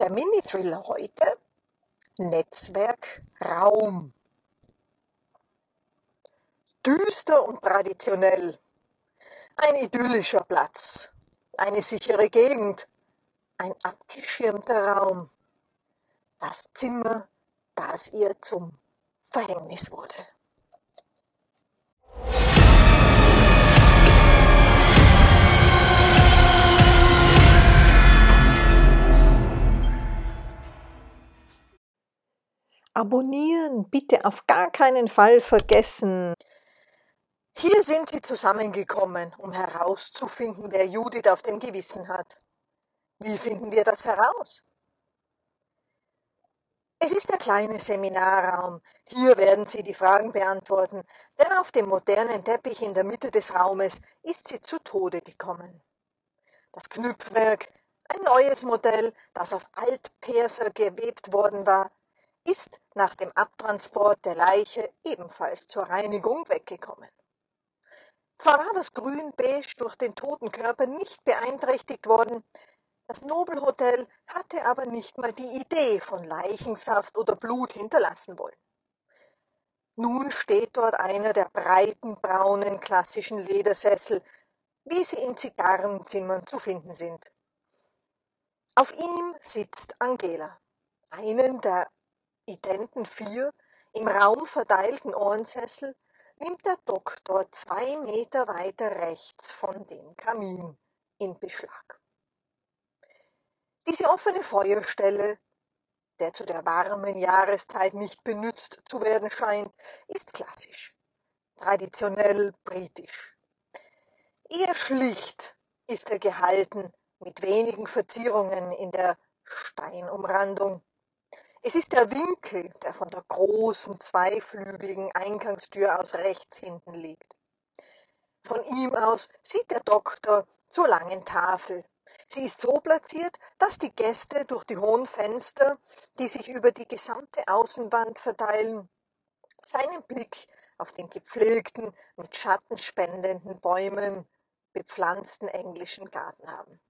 Der Mini-Thriller heute Netzwerk Raum. Düster und traditionell. Ein idyllischer Platz. Eine sichere Gegend. Ein abgeschirmter Raum. Das Zimmer, das ihr zum Verhängnis wurde. Abonnieren bitte auf gar keinen Fall vergessen. Hier sind sie zusammengekommen, um herauszufinden, wer Judith auf dem Gewissen hat. Wie finden wir das heraus? Es ist der kleine Seminarraum. Hier werden Sie die Fragen beantworten, denn auf dem modernen Teppich in der Mitte des Raumes ist sie zu Tode gekommen. Das Knüpfwerk, ein neues Modell, das auf Altperser gewebt worden war, ist nach dem Abtransport der Leiche ebenfalls zur Reinigung weggekommen. Zwar war das Grün-Beige durch den toten Körper nicht beeinträchtigt worden, das Nobelhotel hatte aber nicht mal die Idee von Leichensaft oder Blut hinterlassen wollen. Nun steht dort einer der breiten, braunen, klassischen Ledersessel, wie sie in Zigarrenzimmern zu finden sind. Auf ihm sitzt Angela, einen der identen vier im Raum verteilten Ohrensessel nimmt der Doktor zwei Meter weiter rechts von dem Kamin in Beschlag. Diese offene Feuerstelle, der zu der warmen Jahreszeit nicht benützt zu werden scheint, ist klassisch, traditionell britisch. Eher schlicht ist er gehalten, mit wenigen Verzierungen in der Steinumrandung. Es ist der Winkel, der von der großen zweiflügeligen Eingangstür aus rechts hinten liegt. Von ihm aus sieht der Doktor zur langen Tafel. Sie ist so platziert, dass die Gäste durch die hohen Fenster, die sich über die gesamte Außenwand verteilen, seinen Blick auf den gepflegten, mit Schatten spendenden Bäumen bepflanzten englischen Garten haben.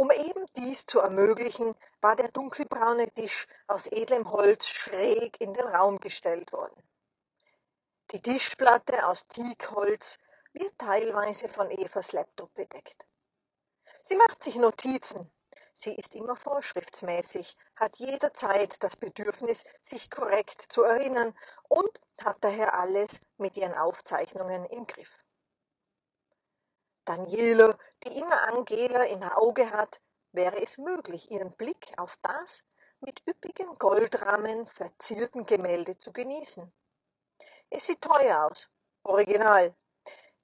Um eben dies zu ermöglichen, war der dunkelbraune Tisch aus edlem Holz schräg in den Raum gestellt worden. Die Tischplatte aus Teakholz wird teilweise von Evas Laptop bedeckt. Sie macht sich Notizen. Sie ist immer vorschriftsmäßig, hat jederzeit das Bedürfnis, sich korrekt zu erinnern und hat daher alles mit ihren Aufzeichnungen im Griff. Daniela, die immer Angela im Auge hat, wäre es möglich, ihren Blick auf das mit üppigen Goldrahmen verzierten Gemälde zu genießen. Es sieht teuer aus, original,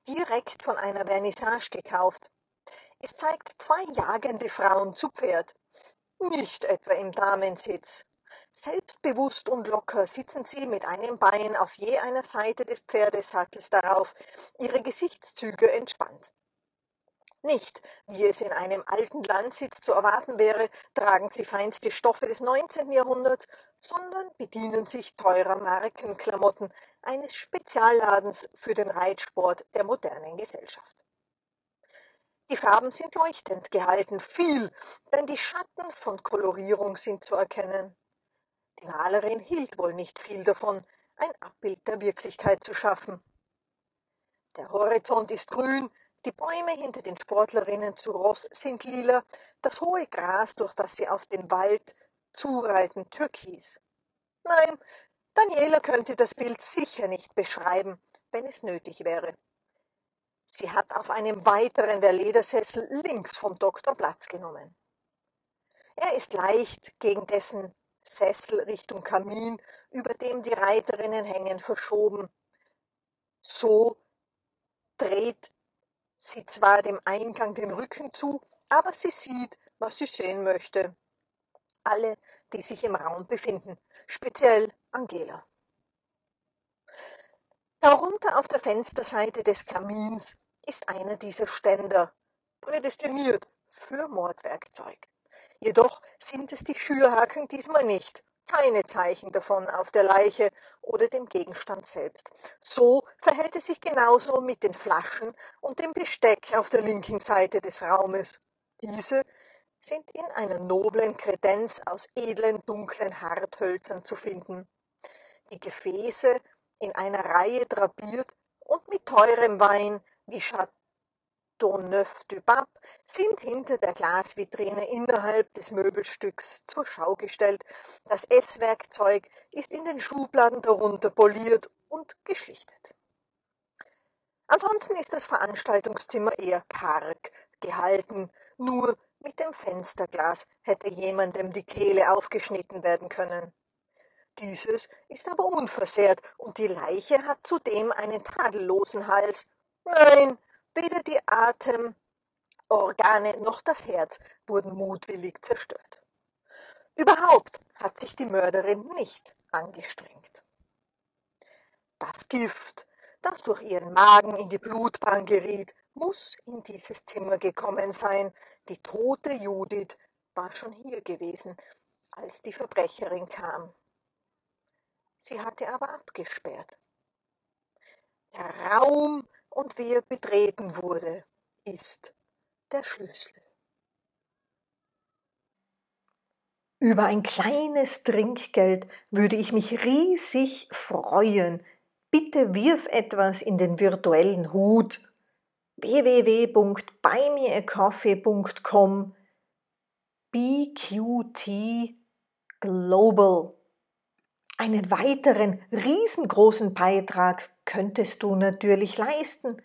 direkt von einer Vernissage gekauft. Es zeigt zwei jagende Frauen zu Pferd, nicht etwa im Damensitz. Selbstbewusst und locker sitzen sie mit einem Bein auf je einer Seite des Pferdesattels darauf, ihre Gesichtszüge entspannt. Nicht, wie es in einem alten Landsitz zu erwarten wäre, tragen sie feinste Stoffe des 19. Jahrhunderts, sondern bedienen sich teurer Markenklamotten eines Spezialladens für den Reitsport der modernen Gesellschaft. Die Farben sind leuchtend gehalten, viel, denn die Schatten von Kolorierung sind zu erkennen. Die Malerin hielt wohl nicht viel davon, ein Abbild der Wirklichkeit zu schaffen. Der Horizont ist grün, die Bäume hinter den Sportlerinnen zu Ross sind lila, das hohe Gras, durch das sie auf den Wald zureiten, türkis. Nein, Daniela könnte das Bild sicher nicht beschreiben, wenn es nötig wäre. Sie hat auf einem weiteren der Ledersessel links vom Doktor Platz genommen. Er ist leicht gegen dessen Sessel Richtung Kamin, über dem die Reiterinnen hängen, verschoben. So dreht sie zwar dem Eingang den Rücken zu, aber sie sieht, was sie sehen möchte. Alle, die sich im Raum befinden, speziell Angela. Darunter auf der Fensterseite des Kamins ist einer dieser Ständer, prädestiniert für Mordwerkzeug. Jedoch sind es die Schürhaken diesmal nicht, keine Zeichen davon auf der Leiche oder dem Gegenstand selbst. So verhält es sich genauso mit den Flaschen und dem Besteck auf der linken Seite des Raumes. Diese sind in einer noblen Kredenz aus edlen, dunklen Harthölzern zu finden. Die Gefäße in einer Reihe drapiert und mit teurem Wein wie Chateauneuf du Pape sind hinter der Glasvitrine innerhalb des Möbelstücks zur Schau gestellt. Das Esswerkzeug ist in den Schubladen darunter poliert und geschlichtet. Ansonsten ist das Veranstaltungszimmer eher karg gehalten, nur mit dem Fensterglas hätte jemandem die Kehle aufgeschnitten werden können. Dieses ist aber unversehrt und die Leiche hat zudem einen tadellosen Hals. Nein, weder die Atemorgane noch das Herz wurden mutwillig zerstört. Überhaupt hat sich die Mörderin nicht angestrengt. Das Gift, das durch ihren Magen in die Blutbahn geriet, muss in dieses Zimmer gekommen sein. Die tote Judith war schon hier gewesen, als die Verbrecherin kam. Sie hatte aber abgesperrt. Der Raum und wie er betreten wurde, ist der Schlüssel. Über ein kleines Trinkgeld würde ich mich riesig freuen. Bitte wirf etwas in den virtuellen Hut www.buymeacoffee.com BQT Global. Einen weiteren riesengroßen Beitrag könntest du natürlich leisten,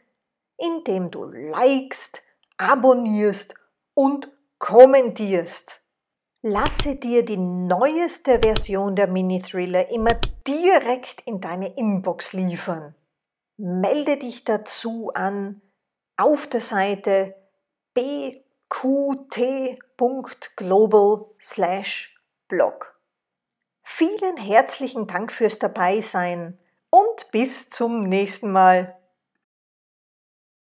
indem du likest, abonnierst und kommentierst. Lasse dir die neueste Version der Mini-Thriller immer direkt in deine Inbox liefern. Melde dich dazu an auf der Seite bqt.global/blog. Vielen herzlichen Dank fürs Dabeisein und bis zum nächsten Mal.